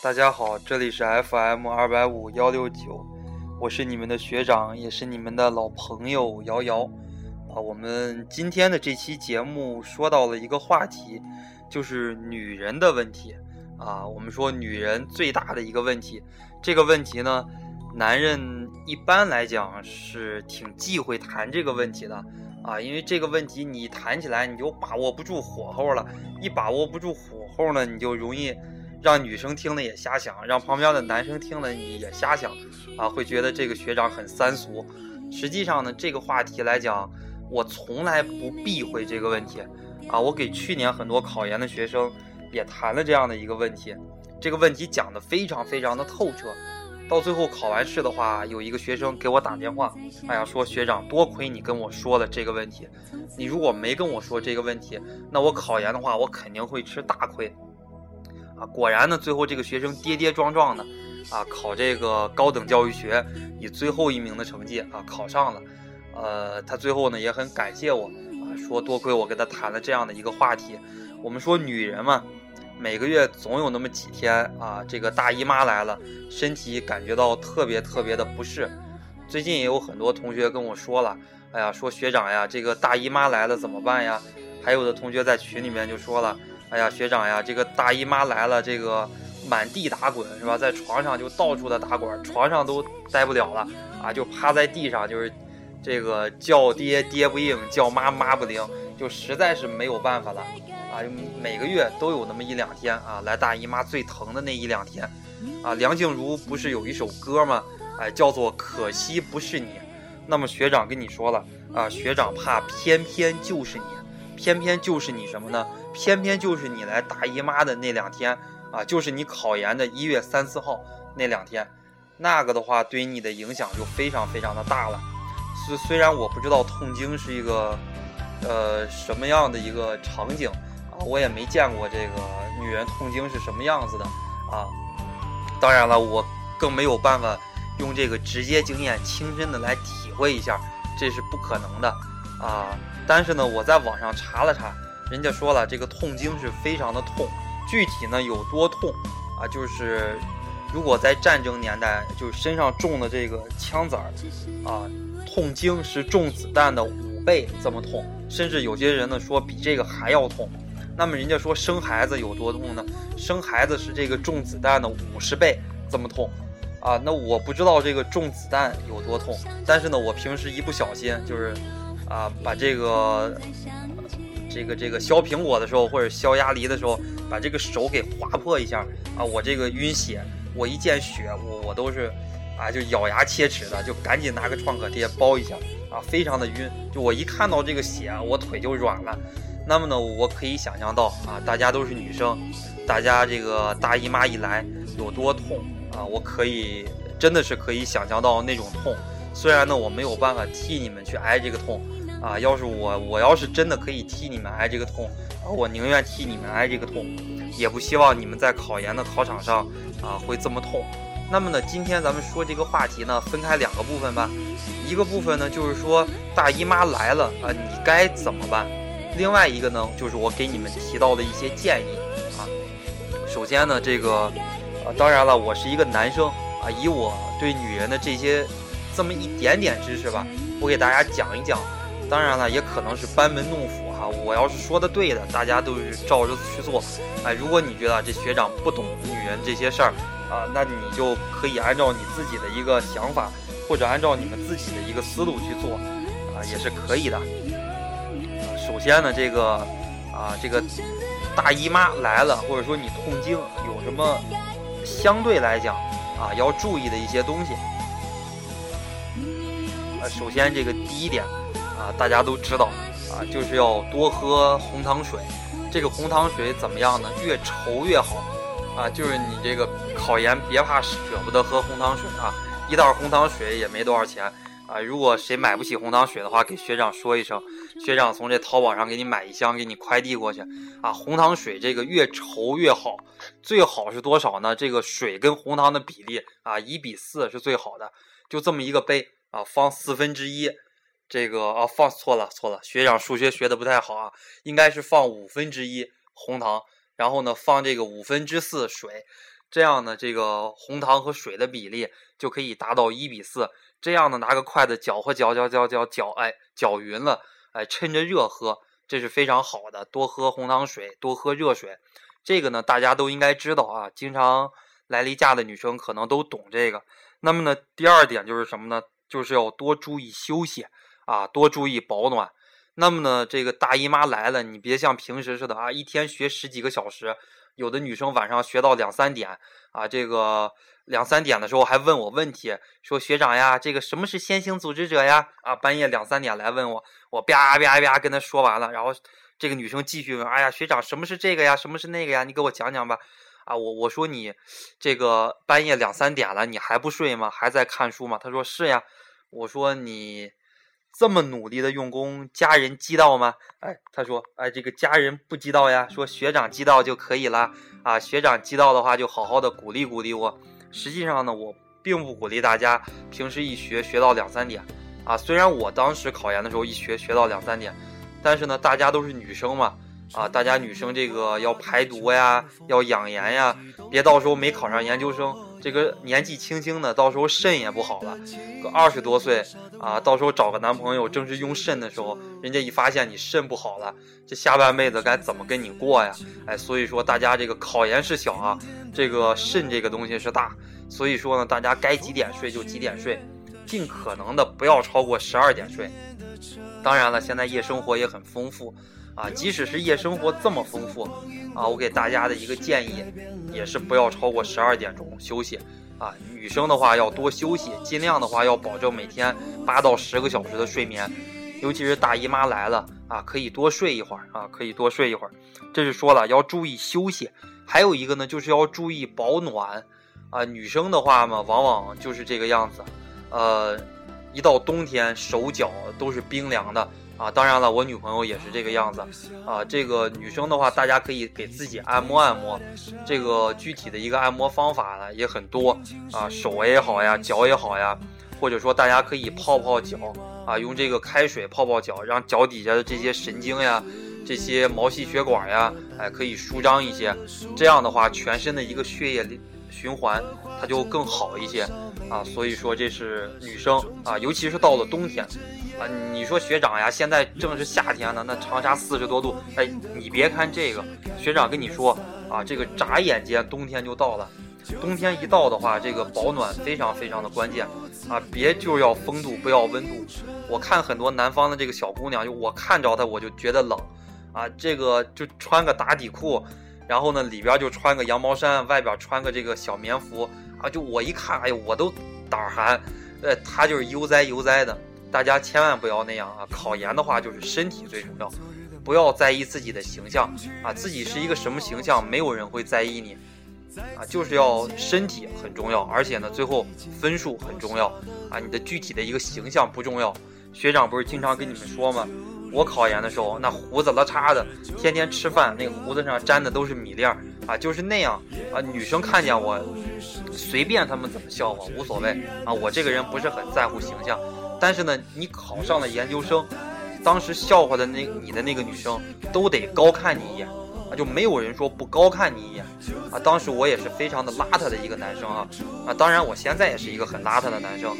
大家好，这里是 FM 二百五幺六九，我是你们的学长，也是你们的老朋友瑶瑶。啊，我们今天的这期节目说到了一个话题，就是女人的问题。啊，我们说女人最大的一个问题，这个问题呢，男人一般来讲是挺忌讳谈这个问题的。啊，因为这个问题你谈起来你就把握不住火候了，一把握不住火候呢，你就容易。让女生听了也瞎想，让旁边的男生听了你也瞎想，啊，会觉得这个学长很三俗。实际上呢，这个话题来讲，我从来不避讳这个问题，啊，我给去年很多考研的学生也谈了这样的一个问题，这个问题讲的非常非常的透彻。到最后考完试的话，有一个学生给我打电话，哎呀，说学长多亏你跟我说了这个问题，你如果没跟我说这个问题，那我考研的话，我肯定会吃大亏。啊，果然呢，最后这个学生跌跌撞撞的，啊，考这个高等教育学以最后一名的成绩啊考上了，呃，他最后呢也很感谢我啊，说多亏我跟他谈了这样的一个话题。我们说女人嘛，每个月总有那么几天啊，这个大姨妈来了，身体感觉到特别特别的不适。最近也有很多同学跟我说了，哎呀，说学长呀，这个大姨妈来了怎么办呀？还有的同学在群里面就说了。哎呀，学长呀，这个大姨妈来了，这个满地打滚是吧？在床上就到处的打滚，床上都待不了了啊，就趴在地上，就是这个叫爹爹不应，叫妈妈不灵，就实在是没有办法了啊。每个月都有那么一两天啊，来大姨妈最疼的那一两天啊。梁静茹不是有一首歌吗？哎，叫做可惜不是你。那么学长跟你说了啊，学长怕偏偏就是你，偏偏就是你什么呢？偏偏就是你来大姨妈的那两天啊，就是你考研的一月三四号那两天，那个的话对你的影响就非常非常的大了。虽虽然我不知道痛经是一个呃什么样的一个场景啊，我也没见过这个女人痛经是什么样子的啊。当然了，我更没有办法用这个直接经验亲身的来体会一下，这是不可能的啊。但是呢，我在网上查了查。人家说了，这个痛经是非常的痛，具体呢有多痛啊？就是如果在战争年代，就是身上中的这个枪子儿啊，痛经是中子弹的五倍这么痛，甚至有些人呢说比这个还要痛。那么人家说生孩子有多痛呢？生孩子是这个中子弹的五十倍这么痛啊！那我不知道这个中子弹有多痛，但是呢，我平时一不小心就是啊，把这个。这个这个削苹果的时候，或者削鸭梨的时候，把这个手给划破一下啊！我这个晕血，我一见血，我我都是啊，就咬牙切齿的，就赶紧拿个创可贴包一下啊，非常的晕。就我一看到这个血，我腿就软了。那么呢，我可以想象到啊，大家都是女生，大家这个大姨妈一来有多痛啊！我可以真的是可以想象到那种痛。虽然呢，我没有办法替你们去挨这个痛。啊，要是我，我要是真的可以替你们挨这个痛，啊，我宁愿替你们挨这个痛，也不希望你们在考研的考场上啊会这么痛。那么呢，今天咱们说这个话题呢，分开两个部分吧。一个部分呢，就是说大姨妈来了啊，你该怎么办？另外一个呢，就是我给你们提到的一些建议啊。首先呢，这个，呃，当然了，我是一个男生啊，以我对女人的这些这么一点点知识吧，我给大家讲一讲。当然了，也可能是班门弄斧哈。我要是说的对的，大家都是照着去做。哎，如果你觉得这学长不懂女人这些事儿啊，那你就可以按照你自己的一个想法，或者按照你们自己的一个思路去做啊，也是可以的。首先呢，这个啊，这个大姨妈来了，或者说你痛经有什么相对来讲啊要注意的一些东西？啊，首先这个第一点。啊，大家都知道，啊，就是要多喝红糖水。这个红糖水怎么样呢？越稠越好。啊，就是你这个考研别怕舍不得喝红糖水啊，一袋红糖水也没多少钱啊。如果谁买不起红糖水的话，给学长说一声，学长从这淘宝上给你买一箱，给你快递过去。啊，红糖水这个越稠越好，最好是多少呢？这个水跟红糖的比例啊，一比四是最好的。就这么一个杯啊，放四分之一。这个啊，放错了，错了，学长数学学的不太好啊，应该是放五分之一红糖，然后呢放这个五分之四水，这样呢，这个红糖和水的比例就可以达到一比四。这样呢，拿个筷子搅和搅搅搅搅搅，哎，搅匀了，哎，趁着热喝，这是非常好的。多喝红糖水，多喝热水，这个呢，大家都应该知道啊。经常来例假的女生可能都懂这个。那么呢，第二点就是什么呢？就是要多注意休息啊，多注意保暖。那么呢，这个大姨妈来了，你别像平时似的啊，一天学十几个小时。有的女生晚上学到两三点啊，这个两三点的时候还问我问题，说学长呀，这个什么是先行组织者呀？啊，半夜两三点来问我，我啪啪啪跟她说完了，然后这个女生继续问，哎呀，学长什么是这个呀？什么是那个呀？你给我讲讲吧。啊，我我说你这个半夜两三点了，你还不睡吗？还在看书吗？她说是呀。我说你。这么努力的用功，家人知道吗？哎，他说，哎，这个家人不知道呀。说学长知道就可以了啊。学长知道的话，就好好的鼓励鼓励我。实际上呢，我并不鼓励大家平时一学学到两三点啊。虽然我当时考研的时候一学学到两三点，但是呢，大家都是女生嘛啊，大家女生这个要排毒呀，要养颜呀，别到时候没考上研究生。这个年纪轻轻的，到时候肾也不好了。个二十多岁啊，到时候找个男朋友，正是用肾的时候，人家一发现你肾不好了，这下半辈子该怎么跟你过呀？哎，所以说大家这个考研是小啊，这个肾这个东西是大。所以说呢，大家该几点睡就几点睡，尽可能的不要超过十二点睡。当然了，现在夜生活也很丰富。啊，即使是夜生活这么丰富，啊，我给大家的一个建议，也是不要超过十二点钟休息。啊，女生的话要多休息，尽量的话要保证每天八到十个小时的睡眠，尤其是大姨妈来了啊，可以多睡一会儿啊，可以多睡一会儿。这是说了要注意休息，还有一个呢，就是要注意保暖。啊，女生的话嘛，往往就是这个样子，呃，一到冬天手脚都是冰凉的。啊，当然了，我女朋友也是这个样子，啊，这个女生的话，大家可以给自己按摩按摩，这个具体的一个按摩方法呢也很多，啊，手也好呀，脚也好呀，或者说大家可以泡泡脚，啊，用这个开水泡泡脚，让脚底下的这些神经呀，这些毛细血管呀，哎，可以舒张一些，这样的话，全身的一个血液循环它就更好一些，啊，所以说这是女生啊，尤其是到了冬天。啊，你说学长呀，现在正是夏天呢，那长沙四十多度，哎，你别看这个，学长跟你说啊，这个眨眼间冬天就到了，冬天一到的话，这个保暖非常非常的关键啊，别就要风度，不要温度。我看很多南方的这个小姑娘，就我看着她我就觉得冷，啊，这个就穿个打底裤，然后呢里边就穿个羊毛衫，外边穿个这个小棉服，啊，就我一看，哎呦，我都胆寒，呃，他就是悠哉悠哉的。大家千万不要那样啊！考研的话就是身体最重要，不要在意自己的形象啊！自己是一个什么形象，没有人会在意你啊！就是要身体很重要，而且呢，最后分数很重要啊！你的具体的一个形象不重要。学长不是经常跟你们说吗？我考研的时候那胡子拉碴的，天天吃饭那个胡子上粘的都是米粒儿啊，就是那样啊！女生看见我，随便他们怎么笑话无所谓啊！我这个人不是很在乎形象。但是呢，你考上了研究生，当时笑话的那你的那个女生都得高看你一眼啊，就没有人说不高看你一眼啊。当时我也是非常的邋遢的一个男生啊啊，当然我现在也是一个很邋遢的男生，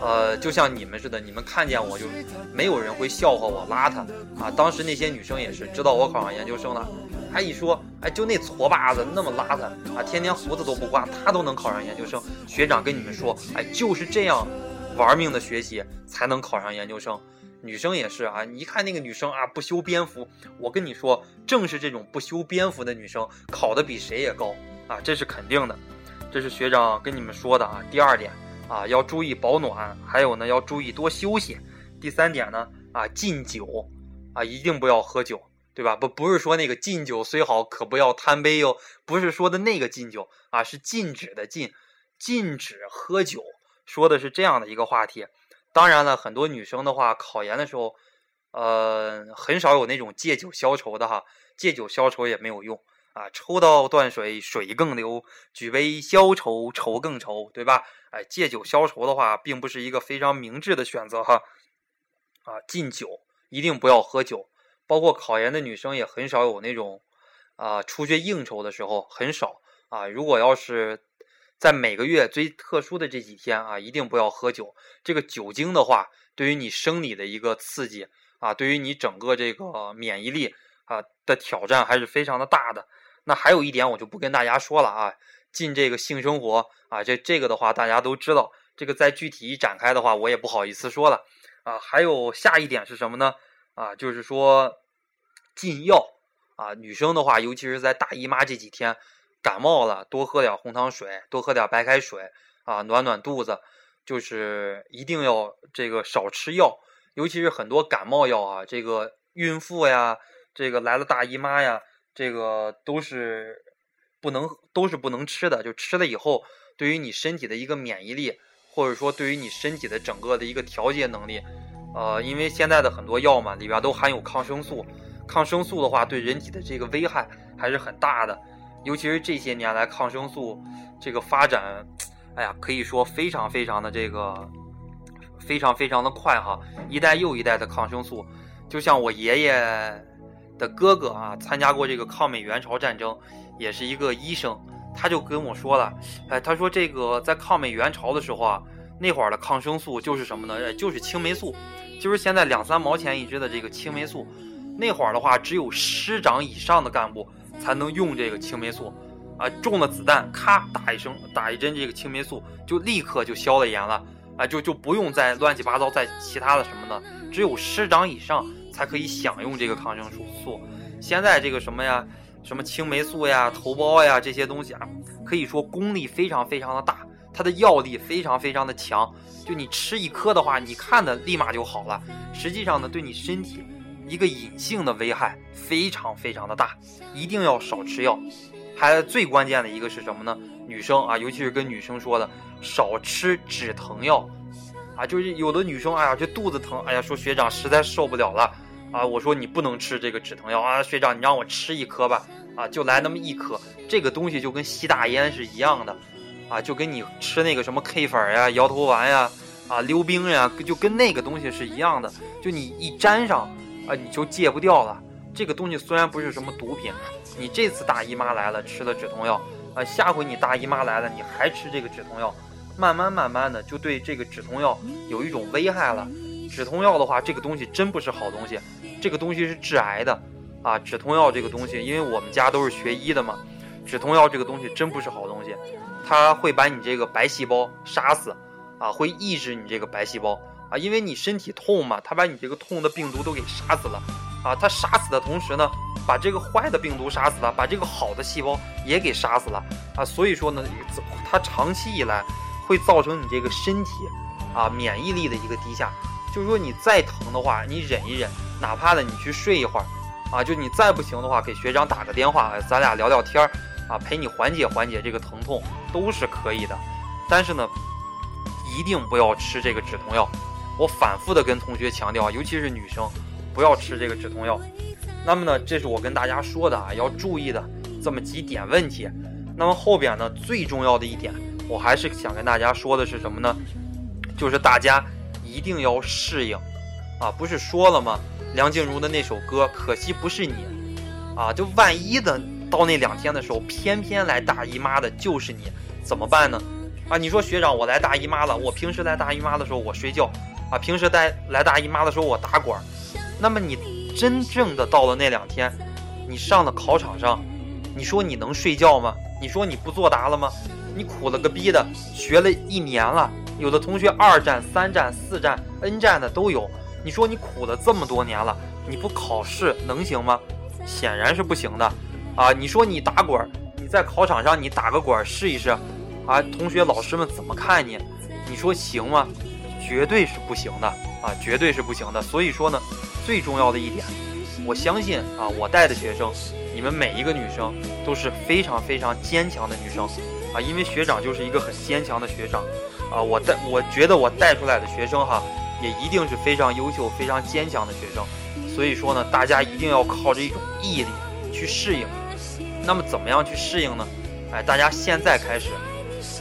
呃，就像你们似的，你们看见我就没有人会笑话我邋遢啊。当时那些女生也是知道我考上研究生了，还一说，哎，就那矬把子那么邋遢啊，天天胡子都不刮，他都能考上研究生。学长跟你们说，哎，就是这样。玩命的学习才能考上研究生，女生也是啊！你一看那个女生啊，不修边幅，我跟你说，正是这种不修边幅的女生考的比谁也高啊，这是肯定的。这是学长跟你们说的啊。第二点啊，要注意保暖，还有呢，要注意多休息。第三点呢，啊，禁酒啊，一定不要喝酒，对吧？不，不是说那个禁酒虽好，可不要贪杯哟，不是说的那个禁酒啊，是禁止的禁，禁止喝酒。说的是这样的一个话题，当然了，很多女生的话，考研的时候，呃，很少有那种借酒消愁的哈，借酒消愁也没有用。啊，抽刀断水，水更流；举杯消愁，愁更愁，对吧？哎，借酒消愁的话，并不是一个非常明智的选择哈，啊，禁酒一定不要喝酒，包括考研的女生也很少有那种啊，出去应酬的时候很少。啊，如果要是在每个月最特殊的这几天啊，一定不要喝酒。这个酒精的话，对于你生理的一个刺激啊，对于你整个这个免疫力啊的挑战还是非常的大的。那还有一点，我就不跟大家说了啊，进这个性生活啊，这这个的话大家都知道，这个再具体一展开的话，我也不好意思说了啊。还有下一点是什么呢？啊，就是说禁药啊，女生的话，尤其是在大姨妈这几天。感冒了，多喝点红糖水，多喝点白开水啊，暖暖肚子。就是一定要这个少吃药，尤其是很多感冒药啊，这个孕妇呀，这个来了大姨妈呀，这个都是不能都是不能吃的。就吃了以后，对于你身体的一个免疫力，或者说对于你身体的整个的一个调节能力，呃，因为现在的很多药嘛，里边都含有抗生素，抗生素的话对人体的这个危害还是很大的。尤其是这些年来，抗生素这个发展，哎呀，可以说非常非常的这个，非常非常的快哈！一代又一代的抗生素，就像我爷爷的哥哥啊，参加过这个抗美援朝战争，也是一个医生，他就跟我说了，哎，他说这个在抗美援朝的时候啊，那会儿的抗生素就是什么呢？就是青霉素，就是现在两三毛钱一支的这个青霉素，那会儿的话，只有师长以上的干部。才能用这个青霉素，啊，中了子弹，咔打一声，打一针这个青霉素，就立刻就消了炎了，啊，就就不用再乱七八糟再其他的什么的，只有师长以上才可以享用这个抗生素。现在这个什么呀，什么青霉素呀、头孢呀这些东西啊，可以说功力非常非常的大，它的药力非常非常的强，就你吃一颗的话，你看的立马就好了，实际上呢，对你身体。一个隐性的危害非常非常的大，一定要少吃药。还最关键的一个是什么呢？女生啊，尤其是跟女生说的，少吃止疼药啊。就是有的女生，哎呀，这肚子疼，哎呀，说学长实在受不了了啊。我说你不能吃这个止疼药啊，学长你让我吃一颗吧啊，就来那么一颗。这个东西就跟吸大烟是一样的啊，就跟你吃那个什么 K 粉呀、摇头丸呀、啊溜冰呀，就跟那个东西是一样的。就你一沾上。啊，你就戒不掉了。这个东西虽然不是什么毒品，你这次大姨妈来了吃了止痛药，啊，下回你大姨妈来了你还吃这个止痛药，慢慢慢慢的就对这个止痛药有一种危害了。止痛药的话，这个东西真不是好东西，这个东西是致癌的。啊，止痛药这个东西，因为我们家都是学医的嘛，止痛药这个东西真不是好东西，它会把你这个白细胞杀死，啊，会抑制你这个白细胞。啊，因为你身体痛嘛，他把你这个痛的病毒都给杀死了，啊，他杀死的同时呢，把这个坏的病毒杀死了，把这个好的细胞也给杀死了，啊，所以说呢，它长期以来会造成你这个身体啊免疫力的一个低下。就是说你再疼的话，你忍一忍，哪怕呢你去睡一会儿，啊，就你再不行的话，给学长打个电话，咱俩聊聊天儿，啊，陪你缓解缓解这个疼痛都是可以的。但是呢，一定不要吃这个止痛药。我反复的跟同学强调，尤其是女生，不要吃这个止痛药。那么呢，这是我跟大家说的啊，要注意的这么几点问题。那么后边呢，最重要的一点，我还是想跟大家说的是什么呢？就是大家一定要适应啊，不是说了吗？梁静茹的那首歌，可惜不是你啊，就万一的到那两天的时候，偏偏来大姨妈的就是你，怎么办呢？啊，你说学长，我来大姨妈了，我平时来大姨妈的时候我睡觉。啊，平时带来大姨妈的时候我打滚儿，那么你真正的到了那两天，你上了考场上，你说你能睡觉吗？你说你不作答了吗？你苦了个逼的，学了一年了，有的同学二战、三战、四战、N 战的都有，你说你苦了这么多年了，你不考试能行吗？显然是不行的。啊，你说你打滚儿，你在考场上你打个滚儿试一试，啊，同学老师们怎么看你？你说行吗？绝对是不行的啊，绝对是不行的。所以说呢，最重要的一点，我相信啊，我带的学生，你们每一个女生都是非常非常坚强的女生啊，因为学长就是一个很坚强的学长啊。我带，我觉得我带出来的学生哈，也一定是非常优秀、非常坚强的学生。所以说呢，大家一定要靠着一种毅力去适应。那么怎么样去适应呢？哎，大家现在开始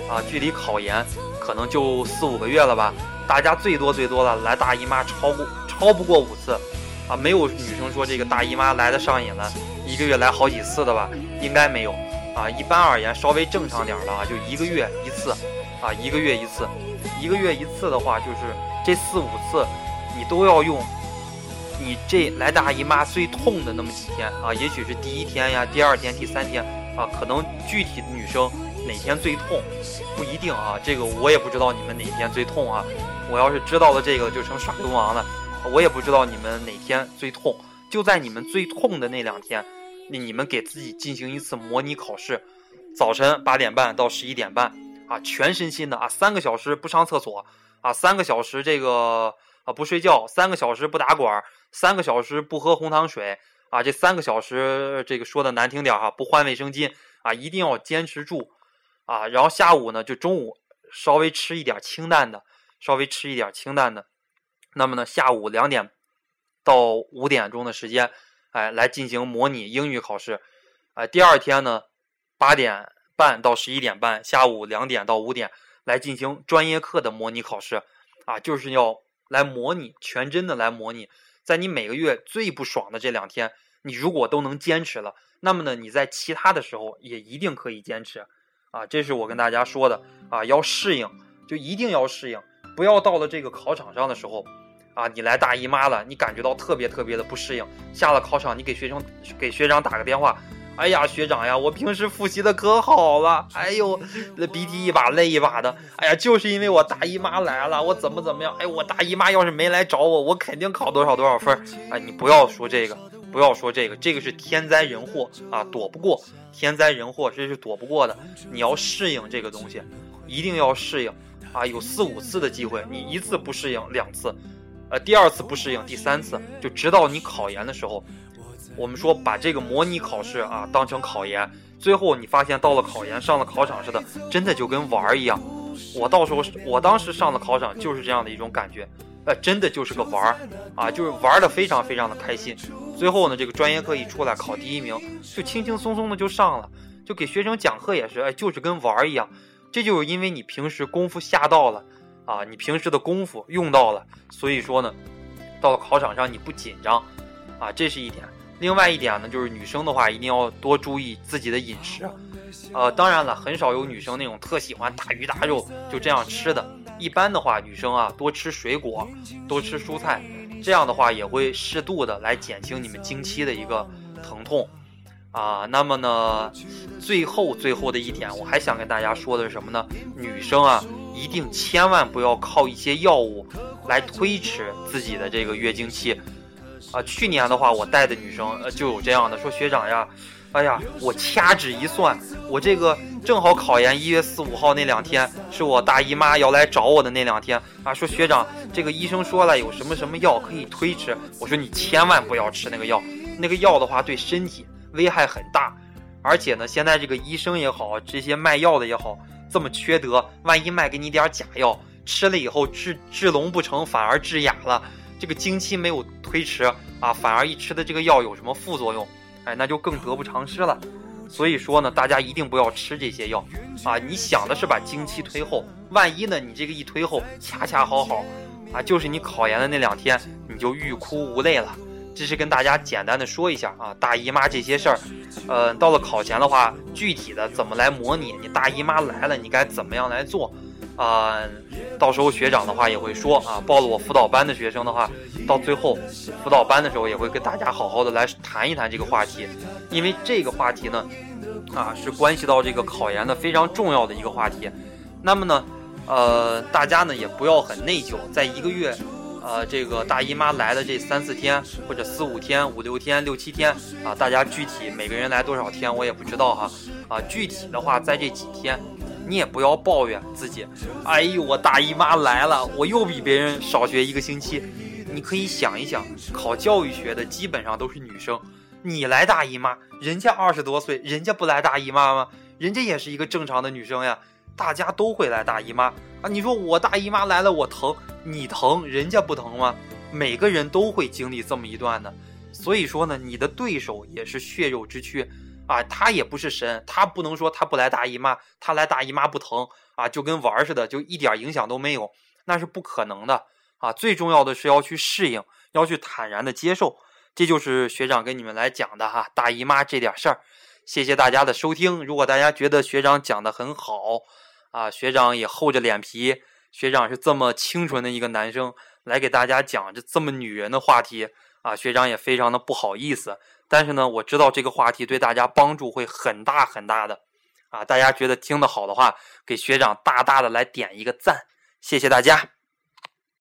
啊，距离考研可能就四五个月了吧。大家最多最多的来大姨妈超过超不过五次，啊，没有女生说这个大姨妈来的上瘾了，一个月来好几次的吧？应该没有。啊，一般而言稍微正常点的啊，就一个月一次，啊，一个月一次，一个月一次的话，就是这四五次，你都要用你这来大姨妈最痛的那么几天。啊，也许是第一天呀，第二天、第三天。啊，可能具体的女生哪天最痛不一定啊，这个我也不知道你们哪天最痛啊，我要是知道了这个就成耍流氓了，我也不知道你们哪天最痛。就在你们最痛的那两天，你你们给自己进行一次模拟考试，早晨八点半到十一点半啊，全身心的啊，三个小时不上厕所啊，三个小时这个啊不睡觉，三个小时不打滚，三个小时不喝红糖水啊，这三个小时这个说的难听点哈，不换卫生巾啊，一定要坚持住啊，然后下午呢就中午稍微吃一点清淡的，稍微吃一点清淡的，那么呢下午两点。到五点钟的时间，哎，来进行模拟英语考试，哎，第二天呢，八点半到十一点半，下午两点到五点来进行专业课的模拟考试，啊，就是要来模拟全真的来模拟，在你每个月最不爽的这两天，你如果都能坚持了，那么呢，你在其他的时候也一定可以坚持，啊，这是我跟大家说的，啊，要适应，就一定要适应，不要到了这个考场上的时候。啊，你来大姨妈了，你感觉到特别特别的不适应。下了考场，你给学生给学长打个电话，哎呀，学长呀，我平时复习的可好了，哎呦，那鼻涕一把泪一把的，哎呀，就是因为我大姨妈来了，我怎么怎么样？哎，我大姨妈要是没来找我，我肯定考多少多少分。哎，你不要说这个，不要说这个，这个是天灾人祸啊，躲不过天灾人祸，这是躲不过的。你要适应这个东西，一定要适应啊，有四五次的机会，你一次不适应，两次。呃，第二次不适应，第三次就直到你考研的时候，我们说把这个模拟考试啊当成考研，最后你发现到了考研上了考场似的，真的就跟玩儿一样。我到时候我当时上了考场就是这样的一种感觉，呃，真的就是个玩儿啊，就是玩的非常非常的开心。最后呢，这个专业课一出来考第一名，就轻轻松松的就上了，就给学生讲课也是，哎，就是跟玩儿一样。这就是因为你平时功夫下到了。啊，你平时的功夫用到了，所以说呢，到了考场上你不紧张，啊，这是一点。另外一点呢，就是女生的话一定要多注意自己的饮食，呃，当然了，很少有女生那种特喜欢大鱼大肉就这样吃的。一般的话，女生啊多吃水果，多吃蔬菜，这样的话也会适度的来减轻你们经期的一个疼痛。啊，那么呢，最后最后的一点，我还想跟大家说的是什么呢？女生啊。一定千万不要靠一些药物来推迟自己的这个月经期啊！去年的话，我带的女生呃就有这样的，说学长呀，哎呀，我掐指一算，我这个正好考研一月四五号那两天是我大姨妈要来找我的那两天啊，说学长，这个医生说了有什么什么药可以推迟，我说你千万不要吃那个药，那个药的话对身体危害很大，而且呢，现在这个医生也好，这些卖药的也好。这么缺德，万一卖给你点假药，吃了以后治治聋不成，反而治哑了。这个经期没有推迟啊，反而一吃的这个药有什么副作用？哎，那就更得不偿失了。所以说呢，大家一定不要吃这些药啊！你想的是把经期推后，万一呢，你这个一推后，恰恰好好啊，就是你考研的那两天，你就欲哭无泪了。这是跟大家简单的说一下啊，大姨妈这些事儿，呃，到了考前的话，具体的怎么来模拟？你大姨妈来了，你该怎么样来做？啊，到时候学长的话也会说啊，报了我辅导班的学生的话，到最后辅导班的时候也会跟大家好好的来谈一谈这个话题，因为这个话题呢，啊，是关系到这个考研的非常重要的一个话题。那么呢，呃，大家呢也不要很内疚，在一个月。呃，这个大姨妈来的这三四天，或者四五天、五六天、六七天啊，大家具体每个人来多少天我也不知道哈。啊，具体的话，在这几天，你也不要抱怨自己。哎呦，我大姨妈来了，我又比别人少学一个星期。你可以想一想，考教育学的基本上都是女生，你来大姨妈，人家二十多岁，人家不来大姨妈吗？人家也是一个正常的女生呀。大家都会来大姨妈啊！你说我大姨妈来了，我疼，你疼，人家不疼吗？每个人都会经历这么一段的，所以说呢，你的对手也是血肉之躯啊，他也不是神，他不能说他不来大姨妈，他来大姨妈不疼啊，就跟玩似的，就一点影响都没有，那是不可能的啊！最重要的是要去适应，要去坦然的接受，这就是学长跟你们来讲的哈，大姨妈这点事儿。谢谢大家的收听。如果大家觉得学长讲的很好啊，学长也厚着脸皮，学长是这么清纯的一个男生来给大家讲这这么女人的话题啊，学长也非常的不好意思。但是呢，我知道这个话题对大家帮助会很大很大的啊，大家觉得听得好的话，给学长大大的来点一个赞，谢谢大家。